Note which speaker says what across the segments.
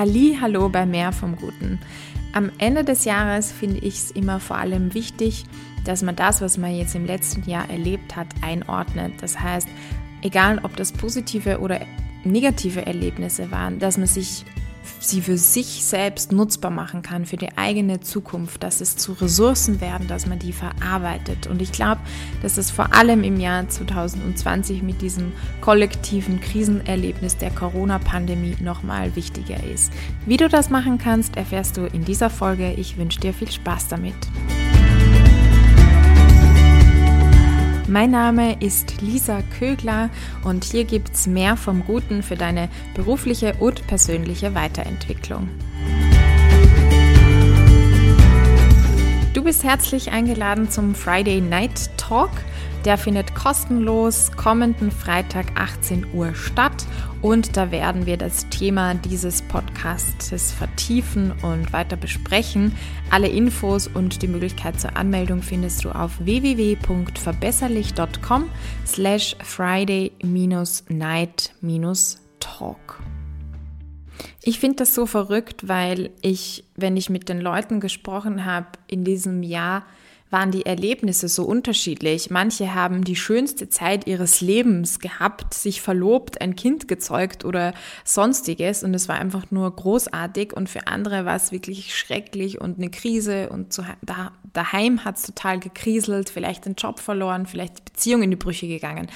Speaker 1: Halli, hallo bei Mehr vom Guten. Am Ende des Jahres finde ich es immer vor allem wichtig, dass man das, was man jetzt im letzten Jahr erlebt hat, einordnet. Das heißt, egal ob das positive oder negative Erlebnisse waren, dass man sich sie für sich selbst nutzbar machen kann, für die eigene Zukunft, dass es zu Ressourcen werden, dass man die verarbeitet. Und ich glaube, dass es vor allem im Jahr 2020 mit diesem kollektiven Krisenerlebnis der Corona-Pandemie nochmal wichtiger ist. Wie du das machen kannst, erfährst du in dieser Folge. Ich wünsche dir viel Spaß damit. Mein Name ist Lisa Kögler und hier gibt es mehr vom Guten für deine berufliche und persönliche Weiterentwicklung. Du bist herzlich eingeladen zum Friday Night Talk. Der findet kostenlos kommenden Freitag 18 Uhr statt und da werden wir das Thema dieses Podcasts vertiefen und weiter besprechen. Alle Infos und die Möglichkeit zur Anmeldung findest du auf www.verbesserlich.com slash friday-night-talk. Ich finde das so verrückt, weil ich, wenn ich mit den Leuten gesprochen habe in diesem Jahr, waren die Erlebnisse so unterschiedlich. Manche haben die schönste Zeit ihres Lebens gehabt, sich verlobt, ein Kind gezeugt oder sonstiges und es war einfach nur großartig und für andere war es wirklich schrecklich und eine Krise und zu, da, daheim hat es total gekriselt, vielleicht den Job verloren, vielleicht die Beziehung in die Brüche gegangen.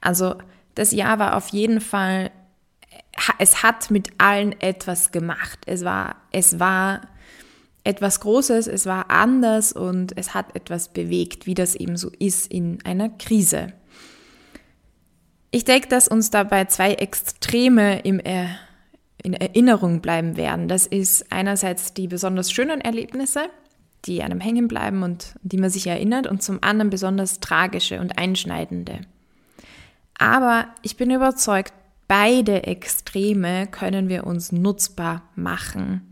Speaker 1: Also das Jahr war auf jeden Fall, es hat mit allen etwas gemacht. Es war, es war etwas Großes, es war anders und es hat etwas bewegt, wie das eben so ist in einer Krise. Ich denke, dass uns dabei zwei Extreme im er in Erinnerung bleiben werden. Das ist einerseits die besonders schönen Erlebnisse, die einem hängen bleiben und die man sich erinnert, und zum anderen besonders tragische und einschneidende. Aber ich bin überzeugt, beide Extreme können wir uns nutzbar machen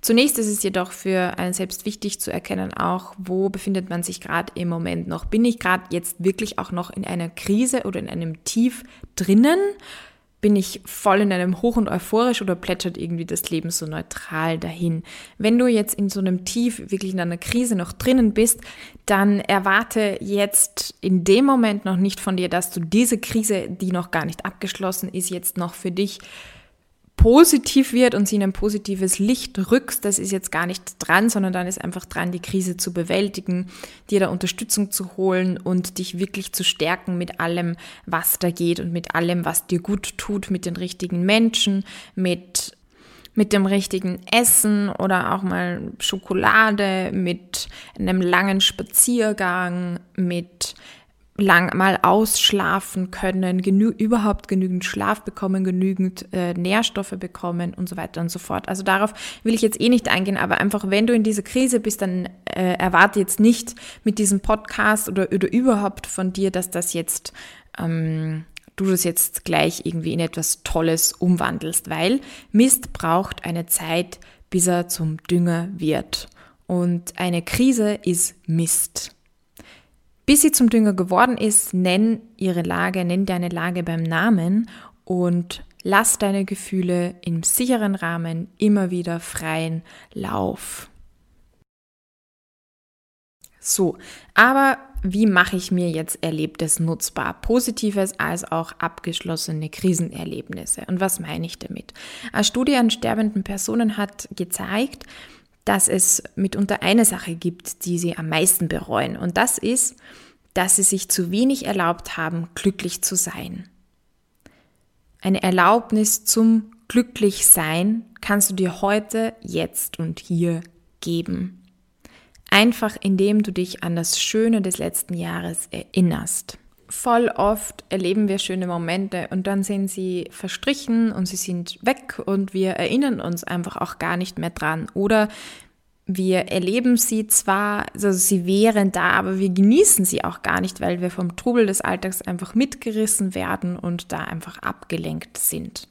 Speaker 1: Zunächst ist es jedoch für einen selbst wichtig zu erkennen, auch wo befindet man sich gerade im Moment noch. Bin ich gerade jetzt wirklich auch noch in einer Krise oder in einem Tief drinnen? Bin ich voll in einem Hoch und euphorisch oder plätschert irgendwie das Leben so neutral dahin? Wenn du jetzt in so einem Tief, wirklich in einer Krise noch drinnen bist, dann erwarte jetzt in dem Moment noch nicht von dir, dass du diese Krise, die noch gar nicht abgeschlossen ist, jetzt noch für dich positiv wird und sie in ein positives Licht rückst, das ist jetzt gar nicht dran, sondern dann ist einfach dran, die Krise zu bewältigen, dir da Unterstützung zu holen und dich wirklich zu stärken mit allem, was da geht und mit allem, was dir gut tut, mit den richtigen Menschen, mit mit dem richtigen Essen oder auch mal Schokolade, mit einem langen Spaziergang, mit lang mal ausschlafen können, genü überhaupt genügend Schlaf bekommen, genügend äh, Nährstoffe bekommen und so weiter und so fort. Also darauf will ich jetzt eh nicht eingehen, aber einfach, wenn du in dieser Krise bist, dann äh, erwarte jetzt nicht mit diesem Podcast oder, oder überhaupt von dir, dass das jetzt ähm, du das jetzt gleich irgendwie in etwas Tolles umwandelst, weil Mist braucht eine Zeit, bis er zum Dünger wird. Und eine Krise ist Mist. Bis sie zum Dünger geworden ist, nenn ihre Lage, nenn deine Lage beim Namen und lass deine Gefühle im sicheren Rahmen immer wieder freien Lauf. So, aber wie mache ich mir jetzt Erlebtes nutzbar? Positives als auch abgeschlossene Krisenerlebnisse. Und was meine ich damit? Eine Studie an sterbenden Personen hat gezeigt, dass es mitunter eine Sache gibt, die sie am meisten bereuen. Und das ist, dass sie sich zu wenig erlaubt haben, glücklich zu sein. Eine Erlaubnis zum Glücklichsein kannst du dir heute, jetzt und hier geben. Einfach indem du dich an das Schöne des letzten Jahres erinnerst. Voll oft erleben wir schöne Momente und dann sind sie verstrichen und sie sind weg und wir erinnern uns einfach auch gar nicht mehr dran. Oder wir erleben sie zwar, also sie wären da, aber wir genießen sie auch gar nicht, weil wir vom Trubel des Alltags einfach mitgerissen werden und da einfach abgelenkt sind.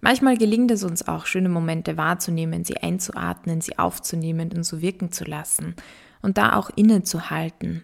Speaker 1: Manchmal gelingt es uns auch, schöne Momente wahrzunehmen, sie einzuatmen, sie aufzunehmen und so wirken zu lassen und da auch innezuhalten.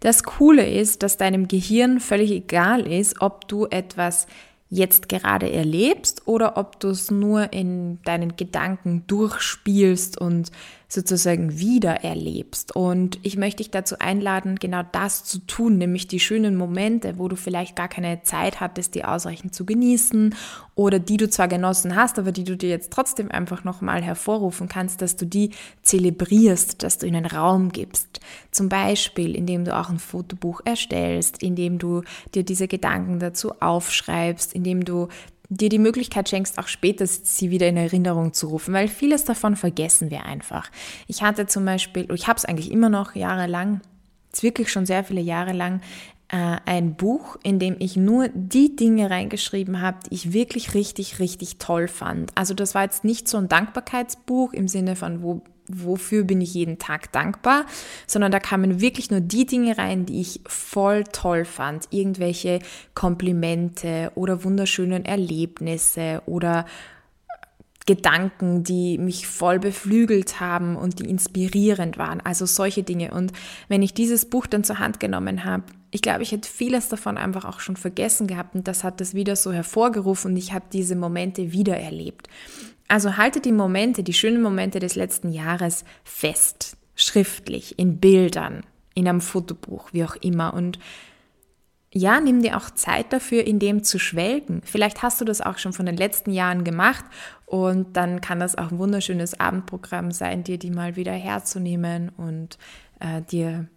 Speaker 1: Das Coole ist, dass deinem Gehirn völlig egal ist, ob du etwas jetzt gerade erlebst oder ob du es nur in deinen Gedanken durchspielst und sozusagen wieder erlebst. Und ich möchte dich dazu einladen, genau das zu tun, nämlich die schönen Momente, wo du vielleicht gar keine Zeit hattest, die ausreichend zu genießen oder die du zwar genossen hast, aber die du dir jetzt trotzdem einfach nochmal hervorrufen kannst, dass du die zelebrierst, dass du ihnen Raum gibst. Zum Beispiel, indem du auch ein Fotobuch erstellst, indem du dir diese Gedanken dazu aufschreibst, indem du dir die Möglichkeit schenkst, auch später sie wieder in Erinnerung zu rufen, weil vieles davon vergessen wir einfach. Ich hatte zum Beispiel, ich habe es eigentlich immer noch jahrelang, jetzt wirklich schon sehr viele Jahre lang, äh, ein Buch, in dem ich nur die Dinge reingeschrieben habe, die ich wirklich richtig, richtig toll fand. Also das war jetzt nicht so ein Dankbarkeitsbuch im Sinne von, wo wofür bin ich jeden Tag dankbar, sondern da kamen wirklich nur die Dinge rein, die ich voll toll fand. Irgendwelche Komplimente oder wunderschönen Erlebnisse oder Gedanken, die mich voll beflügelt haben und die inspirierend waren. Also solche Dinge. Und wenn ich dieses Buch dann zur Hand genommen habe, ich glaube, ich hätte vieles davon einfach auch schon vergessen gehabt und das hat das wieder so hervorgerufen und ich habe diese Momente wieder erlebt. Also halte die Momente, die schönen Momente des letzten Jahres fest, schriftlich, in Bildern, in einem Fotobuch, wie auch immer. Und ja, nimm dir auch Zeit dafür, in dem zu schwelgen. Vielleicht hast du das auch schon von den letzten Jahren gemacht und dann kann das auch ein wunderschönes Abendprogramm sein, dir die mal wieder herzunehmen und äh, dir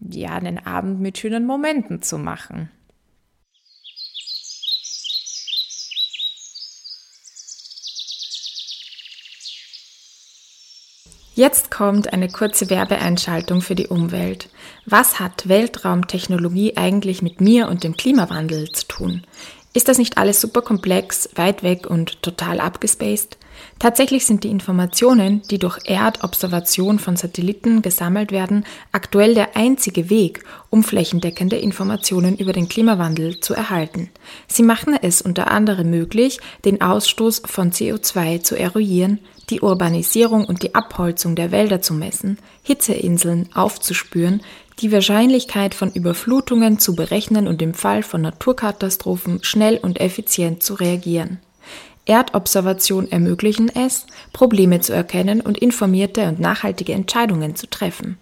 Speaker 1: ja einen Abend mit schönen Momenten zu machen. Jetzt kommt eine kurze Werbeeinschaltung für die Umwelt. Was hat Weltraumtechnologie eigentlich mit mir und dem Klimawandel zu tun? Ist das nicht alles super komplex, weit weg und total abgespaced? Tatsächlich sind die Informationen, die durch Erdobservation von Satelliten gesammelt werden, aktuell der einzige Weg, um flächendeckende Informationen über den Klimawandel zu erhalten. Sie machen es unter anderem möglich, den Ausstoß von CO2 zu eruieren, die Urbanisierung und die Abholzung der Wälder zu messen, Hitzeinseln aufzuspüren, die Wahrscheinlichkeit von Überflutungen zu berechnen und im Fall von Naturkatastrophen schnell und effizient zu reagieren. Erdobservation ermöglichen es, Probleme zu erkennen und informierte und nachhaltige Entscheidungen zu treffen.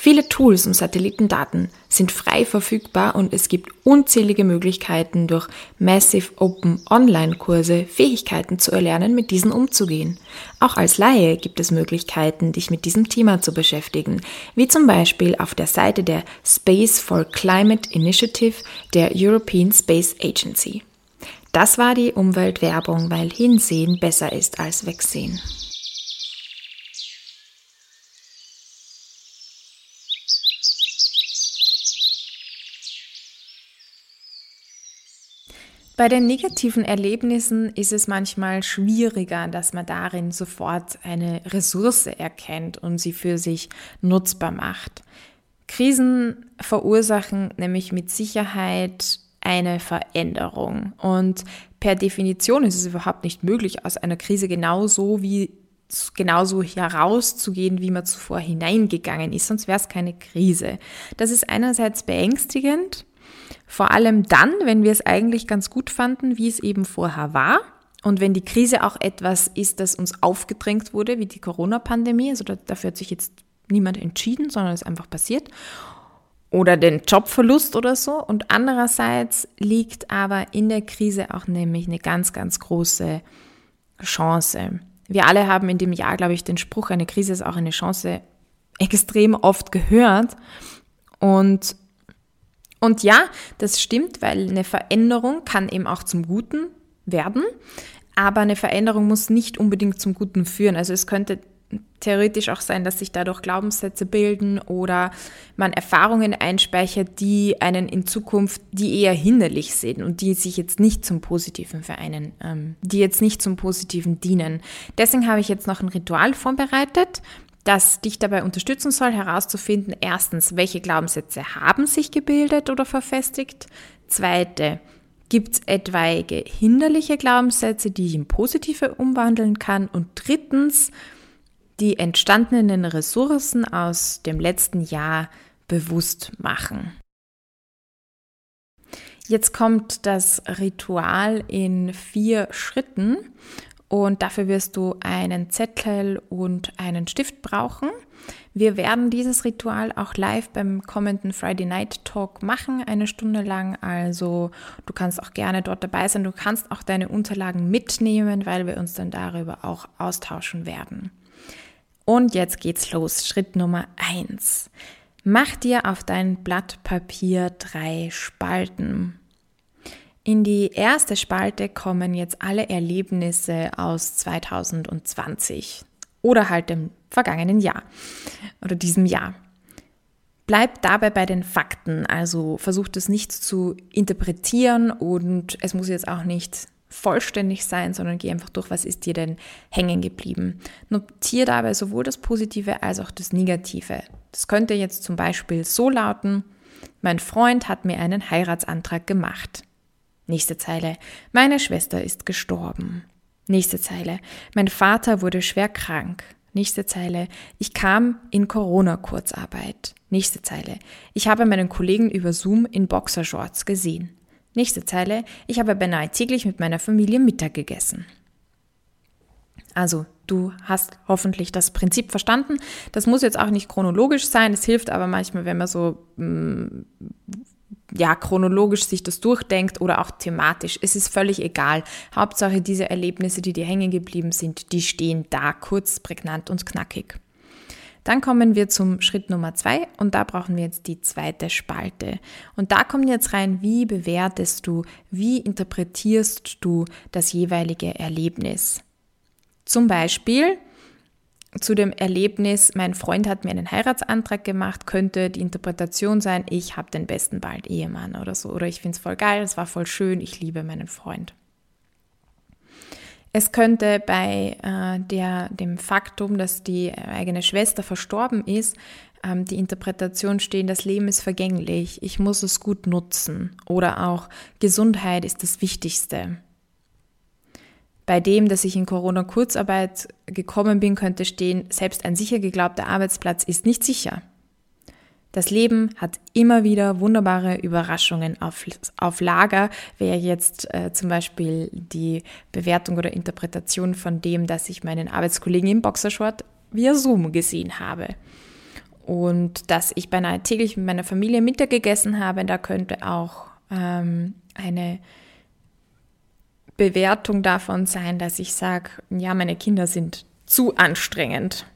Speaker 1: Viele Tools und Satellitendaten sind frei verfügbar und es gibt unzählige Möglichkeiten durch Massive Open Online-Kurse Fähigkeiten zu erlernen, mit diesen umzugehen. Auch als Laie gibt es Möglichkeiten, dich mit diesem Thema zu beschäftigen, wie zum Beispiel auf der Seite der Space for Climate Initiative der European Space Agency. Das war die Umweltwerbung, weil Hinsehen besser ist als Wegsehen. Bei den negativen Erlebnissen ist es manchmal schwieriger, dass man darin sofort eine Ressource erkennt und sie für sich nutzbar macht. Krisen verursachen nämlich mit Sicherheit eine Veränderung. Und per Definition ist es überhaupt nicht möglich, aus einer Krise genauso wie genauso herauszugehen, wie man zuvor hineingegangen ist, sonst wäre es keine Krise. Das ist einerseits beängstigend, vor allem dann, wenn wir es eigentlich ganz gut fanden, wie es eben vorher war. Und wenn die Krise auch etwas ist, das uns aufgedrängt wurde, wie die Corona-Pandemie, also dafür hat sich jetzt niemand entschieden, sondern es ist einfach passiert. Oder den Jobverlust oder so. Und andererseits liegt aber in der Krise auch nämlich eine ganz, ganz große Chance. Wir alle haben in dem Jahr, glaube ich, den Spruch, eine Krise ist auch eine Chance extrem oft gehört. Und und ja, das stimmt, weil eine Veränderung kann eben auch zum Guten werden, aber eine Veränderung muss nicht unbedingt zum Guten führen. Also es könnte theoretisch auch sein, dass sich dadurch Glaubenssätze bilden oder man Erfahrungen einspeichert, die einen in Zukunft, die eher hinderlich sind und die sich jetzt nicht zum Positiven für einen, ähm, die jetzt nicht zum Positiven dienen. Deswegen habe ich jetzt noch ein Ritual vorbereitet, das dich dabei unterstützen soll, herauszufinden, erstens, welche Glaubenssätze haben sich gebildet oder verfestigt. Zweite, gibt es etwaige hinderliche Glaubenssätze, die ich in positive umwandeln kann. Und drittens, die entstandenen Ressourcen aus dem letzten Jahr bewusst machen. Jetzt kommt das Ritual in vier Schritten und dafür wirst du einen Zettel und einen Stift brauchen. Wir werden dieses Ritual auch live beim kommenden Friday Night Talk machen, eine Stunde lang. Also du kannst auch gerne dort dabei sein. Du kannst auch deine Unterlagen mitnehmen, weil wir uns dann darüber auch austauschen werden. Und jetzt geht's los. Schritt Nummer eins: Mach dir auf dein Blatt Papier drei Spalten. In die erste Spalte kommen jetzt alle Erlebnisse aus 2020 oder halt dem vergangenen Jahr oder diesem Jahr. Bleib dabei bei den Fakten, also versucht es nicht zu interpretieren und es muss jetzt auch nicht vollständig sein, sondern geh einfach durch, was ist dir denn hängen geblieben. Notiere dabei sowohl das Positive als auch das Negative. Das könnte jetzt zum Beispiel so lauten, mein Freund hat mir einen Heiratsantrag gemacht. Nächste Zeile, meine Schwester ist gestorben. Nächste Zeile, mein Vater wurde schwer krank. Nächste Zeile. Ich kam in Corona-Kurzarbeit. Nächste Zeile. Ich habe meinen Kollegen über Zoom in Boxershorts gesehen. Nächste Zeile. Ich habe beinahe täglich mit meiner Familie Mittag gegessen. Also, du hast hoffentlich das Prinzip verstanden. Das muss jetzt auch nicht chronologisch sein. Es hilft aber manchmal, wenn man so mm, ja, chronologisch sich das durchdenkt oder auch thematisch. Es ist völlig egal. Hauptsache diese Erlebnisse, die dir hängen geblieben sind, die stehen da kurz, prägnant und knackig. Dann kommen wir zum Schritt Nummer zwei und da brauchen wir jetzt die zweite Spalte. Und da kommt jetzt rein, wie bewertest du, wie interpretierst du das jeweilige Erlebnis. Zum Beispiel, zu dem Erlebnis, mein Freund hat mir einen Heiratsantrag gemacht, könnte die Interpretation sein, ich habe den besten bald Ehemann oder so. Oder ich finde es voll geil, es war voll schön, ich liebe meinen Freund. Es könnte bei äh, der, dem Faktum, dass die eigene Schwester verstorben ist, ähm, die Interpretation stehen, das Leben ist vergänglich, ich muss es gut nutzen. Oder auch Gesundheit ist das Wichtigste. Bei dem, dass ich in Corona-Kurzarbeit gekommen bin, könnte stehen, selbst ein sicher geglaubter Arbeitsplatz ist nicht sicher. Das Leben hat immer wieder wunderbare Überraschungen auf, auf Lager. Wäre jetzt äh, zum Beispiel die Bewertung oder Interpretation von dem, dass ich meinen Arbeitskollegen im Boxershort via Zoom gesehen habe. Und dass ich beinahe täglich mit meiner Familie Mittag gegessen habe, da könnte auch ähm, eine Bewertung davon sein, dass ich sage, ja, meine Kinder sind zu anstrengend,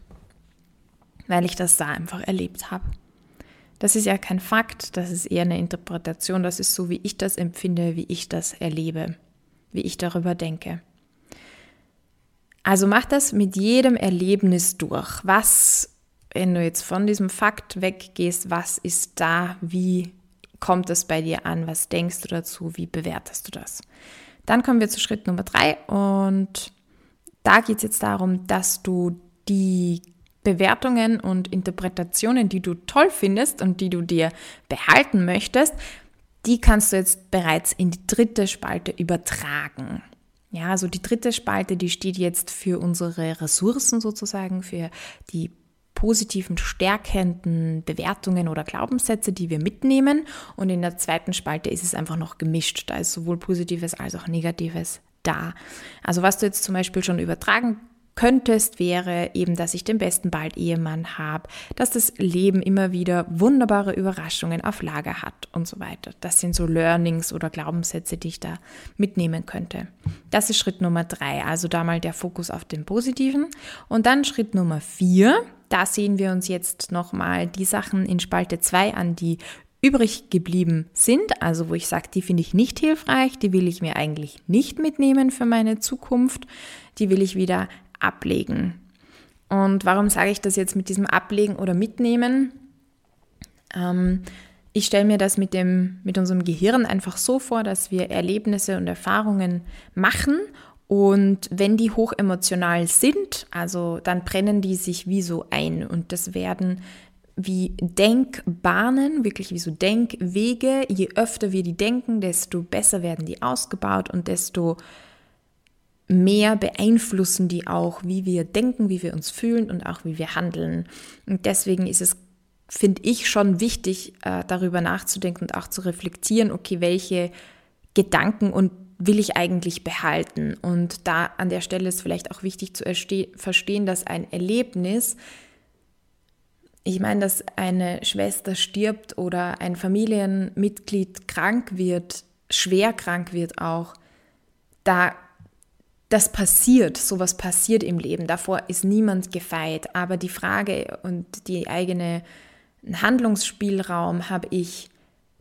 Speaker 1: weil ich das da einfach erlebt habe. Das ist ja kein Fakt, das ist eher eine Interpretation, das ist so, wie ich das empfinde, wie ich das erlebe, wie ich darüber denke. Also mach das mit jedem Erlebnis durch. Was, wenn du jetzt von diesem Fakt weggehst, was ist da, wie kommt es bei dir an, was denkst du dazu, wie bewertest du das? Dann kommen wir zu Schritt Nummer drei und da geht es jetzt darum, dass du die Bewertungen und Interpretationen, die du toll findest und die du dir behalten möchtest, die kannst du jetzt bereits in die dritte Spalte übertragen. Ja, also die dritte Spalte, die steht jetzt für unsere Ressourcen sozusagen, für die positiven, stärkenden Bewertungen oder Glaubenssätze, die wir mitnehmen. Und in der zweiten Spalte ist es einfach noch gemischt. Da ist sowohl Positives als auch Negatives da. Also was du jetzt zum Beispiel schon übertragen könntest, wäre eben, dass ich den besten bald Ehemann habe, dass das Leben immer wieder wunderbare Überraschungen auf Lager hat und so weiter. Das sind so Learnings oder Glaubenssätze, die ich da mitnehmen könnte. Das ist Schritt Nummer drei, also da mal der Fokus auf den Positiven. Und dann Schritt Nummer vier, da sehen wir uns jetzt nochmal die Sachen in Spalte 2 an, die übrig geblieben sind, also wo ich sage, die finde ich nicht hilfreich, die will ich mir eigentlich nicht mitnehmen für meine Zukunft, die will ich wieder ablegen. Und warum sage ich das jetzt mit diesem Ablegen oder Mitnehmen? Ähm, ich stelle mir das mit, dem, mit unserem Gehirn einfach so vor, dass wir Erlebnisse und Erfahrungen machen und wenn die hochemotional sind, also dann brennen die sich wie so ein und das werden wie Denkbahnen, wirklich wie so Denkwege. Je öfter wir die denken, desto besser werden die ausgebaut und desto mehr beeinflussen die auch, wie wir denken, wie wir uns fühlen und auch wie wir handeln. Und deswegen ist es finde ich schon wichtig, äh, darüber nachzudenken und auch zu reflektieren, okay, welche Gedanken und will ich eigentlich behalten? Und da an der Stelle ist vielleicht auch wichtig zu verstehen, dass ein Erlebnis, ich meine, dass eine Schwester stirbt oder ein Familienmitglied krank wird, schwer krank wird auch, da das passiert, sowas passiert im Leben. Davor ist niemand gefeit. Aber die Frage und die eigene Handlungsspielraum habe ich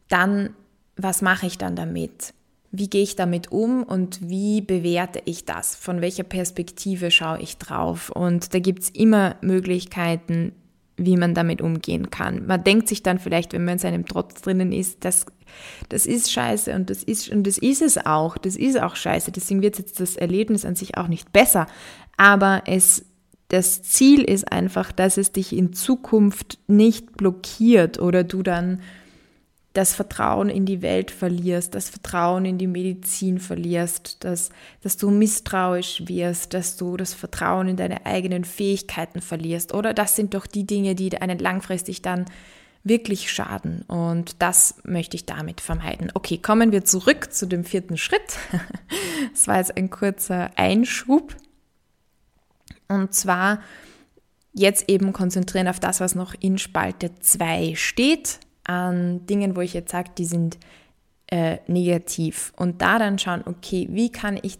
Speaker 1: dann, was mache ich dann damit? Wie gehe ich damit um und wie bewerte ich das? Von welcher Perspektive schaue ich drauf? Und da gibt es immer Möglichkeiten, wie man damit umgehen kann. Man denkt sich dann vielleicht, wenn man in seinem Trotz drinnen ist, das, das ist scheiße und das ist, und das ist es auch, das ist auch scheiße. Deswegen wird jetzt das Erlebnis an sich auch nicht besser. Aber es, das Ziel ist einfach, dass es dich in Zukunft nicht blockiert oder du dann das Vertrauen in die Welt verlierst, das Vertrauen in die Medizin verlierst, dass, dass du misstrauisch wirst, dass du das Vertrauen in deine eigenen Fähigkeiten verlierst. Oder das sind doch die Dinge, die einen langfristig dann wirklich schaden. Und das möchte ich damit vermeiden. Okay, kommen wir zurück zu dem vierten Schritt. Das war jetzt ein kurzer Einschub. Und zwar jetzt eben konzentrieren auf das, was noch in Spalte 2 steht an Dingen, wo ich jetzt sage, die sind äh, negativ. Und da dann schauen, okay, wie kann ich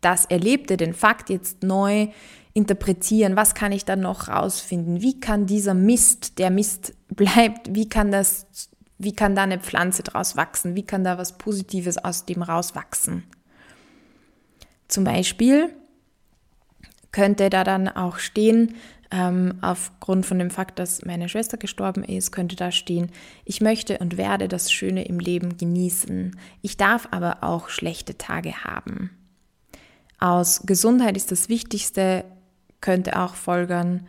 Speaker 1: das Erlebte, den Fakt jetzt neu interpretieren? Was kann ich dann noch rausfinden? Wie kann dieser Mist, der Mist bleibt, wie kann das, wie kann da eine Pflanze draus wachsen? Wie kann da was Positives aus dem rauswachsen? Zum Beispiel könnte da dann auch stehen, ähm, aufgrund von dem Fakt, dass meine Schwester gestorben ist, könnte da stehen, ich möchte und werde das Schöne im Leben genießen. Ich darf aber auch schlechte Tage haben. Aus Gesundheit ist das Wichtigste, könnte auch folgern,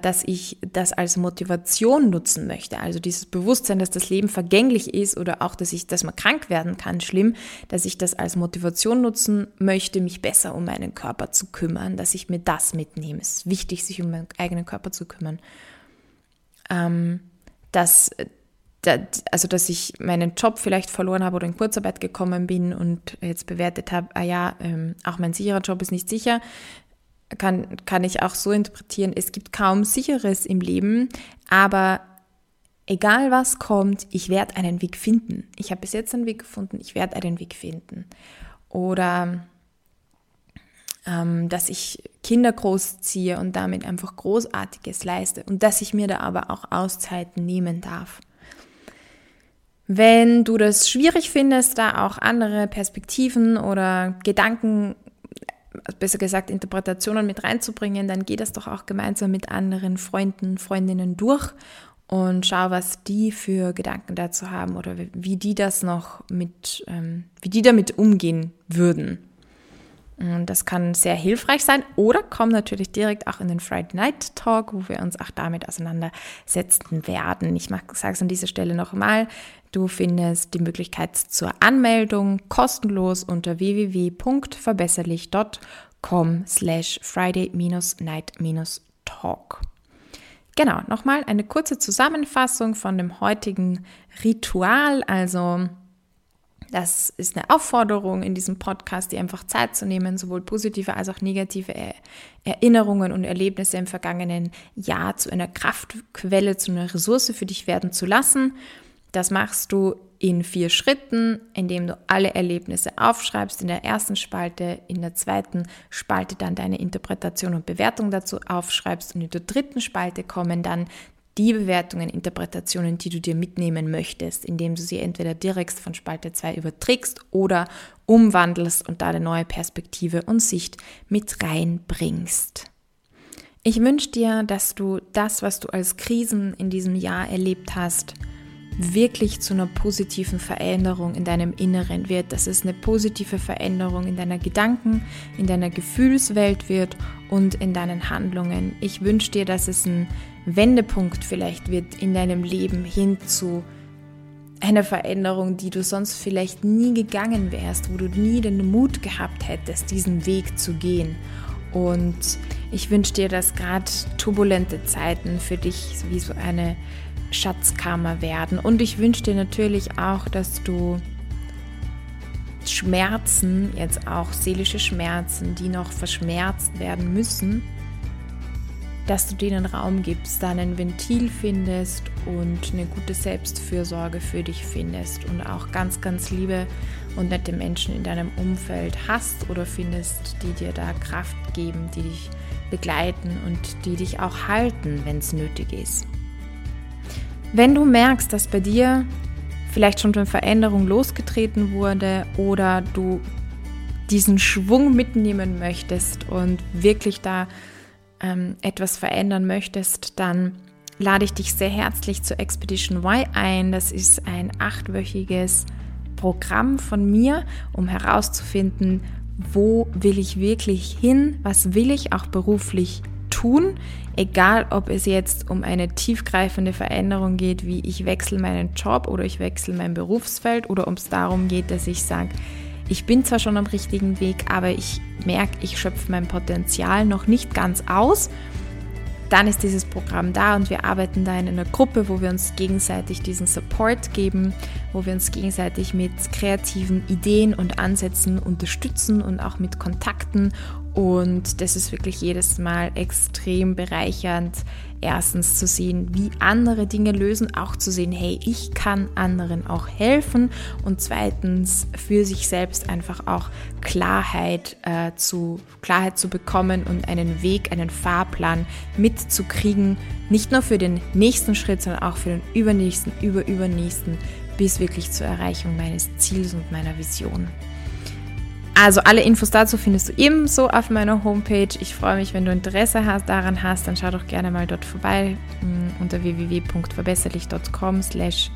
Speaker 1: dass ich das als Motivation nutzen möchte. Also dieses Bewusstsein, dass das Leben vergänglich ist oder auch, dass ich, dass man krank werden kann, schlimm, dass ich das als Motivation nutzen möchte, mich besser um meinen Körper zu kümmern, dass ich mir das mitnehme. Es ist wichtig, sich um meinen eigenen Körper zu kümmern. Ähm, dass, also dass ich meinen Job vielleicht verloren habe oder in Kurzarbeit gekommen bin und jetzt bewertet habe, ah ja, ähm, auch mein sicherer Job ist nicht sicher, kann, kann ich auch so interpretieren, es gibt kaum Sicheres im Leben, aber egal was kommt, ich werde einen Weg finden. Ich habe bis jetzt einen Weg gefunden, ich werde einen Weg finden. Oder ähm, dass ich Kinder großziehe und damit einfach Großartiges leiste und dass ich mir da aber auch Auszeiten nehmen darf. Wenn du das schwierig findest, da auch andere Perspektiven oder Gedanken besser gesagt Interpretationen mit reinzubringen, dann geh das doch auch gemeinsam mit anderen Freunden, Freundinnen durch und schau, was die für Gedanken dazu haben oder wie die das noch mit, ähm, wie die damit umgehen würden. Und das kann sehr hilfreich sein oder komm natürlich direkt auch in den Friday Night Talk, wo wir uns auch damit auseinandersetzen werden. Ich sage es an dieser Stelle nochmal. Du findest die Möglichkeit zur Anmeldung kostenlos unter www.verbesserlich.com slash Friday-Night-Talk. Genau, nochmal eine kurze Zusammenfassung von dem heutigen Ritual. Also das ist eine Aufforderung in diesem Podcast, dir einfach Zeit zu nehmen, sowohl positive als auch negative Erinnerungen und Erlebnisse im vergangenen Jahr zu einer Kraftquelle, zu einer Ressource für dich werden zu lassen. Das machst du in vier Schritten, indem du alle Erlebnisse aufschreibst in der ersten Spalte, in der zweiten Spalte dann deine Interpretation und Bewertung dazu aufschreibst und in der dritten Spalte kommen dann die Bewertungen, Interpretationen, die du dir mitnehmen möchtest, indem du sie entweder direkt von Spalte 2 überträgst oder umwandelst und da eine neue Perspektive und Sicht mit reinbringst. Ich wünsche dir, dass du das, was du als Krisen in diesem Jahr erlebt hast, wirklich zu einer positiven Veränderung in deinem Inneren wird, dass es eine positive Veränderung in deiner Gedanken, in deiner Gefühlswelt wird und in deinen Handlungen. Ich wünsche dir, dass es ein Wendepunkt vielleicht wird in deinem Leben hin zu einer Veränderung, die du sonst vielleicht nie gegangen wärst, wo du nie den Mut gehabt hättest, diesen Weg zu gehen. Und ich wünsche dir, dass gerade turbulente Zeiten für dich wie so eine Schatzkammer werden. Und ich wünsche dir natürlich auch, dass du Schmerzen, jetzt auch seelische Schmerzen, die noch verschmerzt werden müssen, dass du denen Raum gibst, dann ein Ventil findest und eine gute Selbstfürsorge für dich findest und auch ganz, ganz liebe und nette Menschen in deinem Umfeld hast oder findest, die dir da Kraft geben, die dich begleiten und die dich auch halten, wenn es nötig ist. Wenn du merkst, dass bei dir vielleicht schon eine Veränderung losgetreten wurde oder du diesen Schwung mitnehmen möchtest und wirklich da ähm, etwas verändern möchtest, dann lade ich dich sehr herzlich zur Expedition Y ein. Das ist ein achtwöchiges Programm von mir, um herauszufinden, wo will ich wirklich hin, was will ich auch beruflich tun, egal ob es jetzt um eine tiefgreifende Veränderung geht, wie ich wechsle meinen Job oder ich wechsle mein Berufsfeld oder ob es darum geht, dass ich sage, ich bin zwar schon am richtigen Weg, aber ich merke, ich schöpfe mein Potenzial noch nicht ganz aus dann ist dieses Programm da und wir arbeiten da in einer Gruppe, wo wir uns gegenseitig diesen Support geben, wo wir uns gegenseitig mit kreativen Ideen und Ansätzen unterstützen und auch mit Kontakten. Und das ist wirklich jedes Mal extrem bereichernd, erstens zu sehen, wie andere Dinge lösen, auch zu sehen, hey, ich kann anderen auch helfen und zweitens für sich selbst einfach auch Klarheit äh, zu Klarheit zu bekommen und einen Weg, einen Fahrplan mitzukriegen, nicht nur für den nächsten Schritt, sondern auch für den übernächsten, überübernächsten, bis wirklich zur Erreichung meines Ziels und meiner Vision. Also alle Infos dazu findest du ebenso auf meiner Homepage. Ich freue mich, wenn du Interesse hast, daran hast, dann schau doch gerne mal dort vorbei mm, unter www.verbesserlich.com slash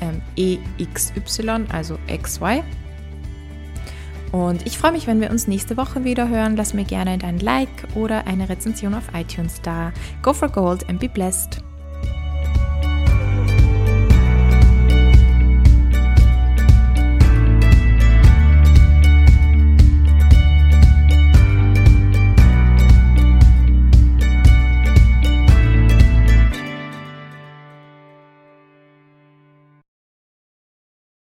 Speaker 1: ähm, EXY, also XY. Und ich freue mich, wenn wir uns nächste Woche wieder hören. Lass mir gerne dein Like oder eine Rezension auf iTunes da. Go for Gold and be blessed.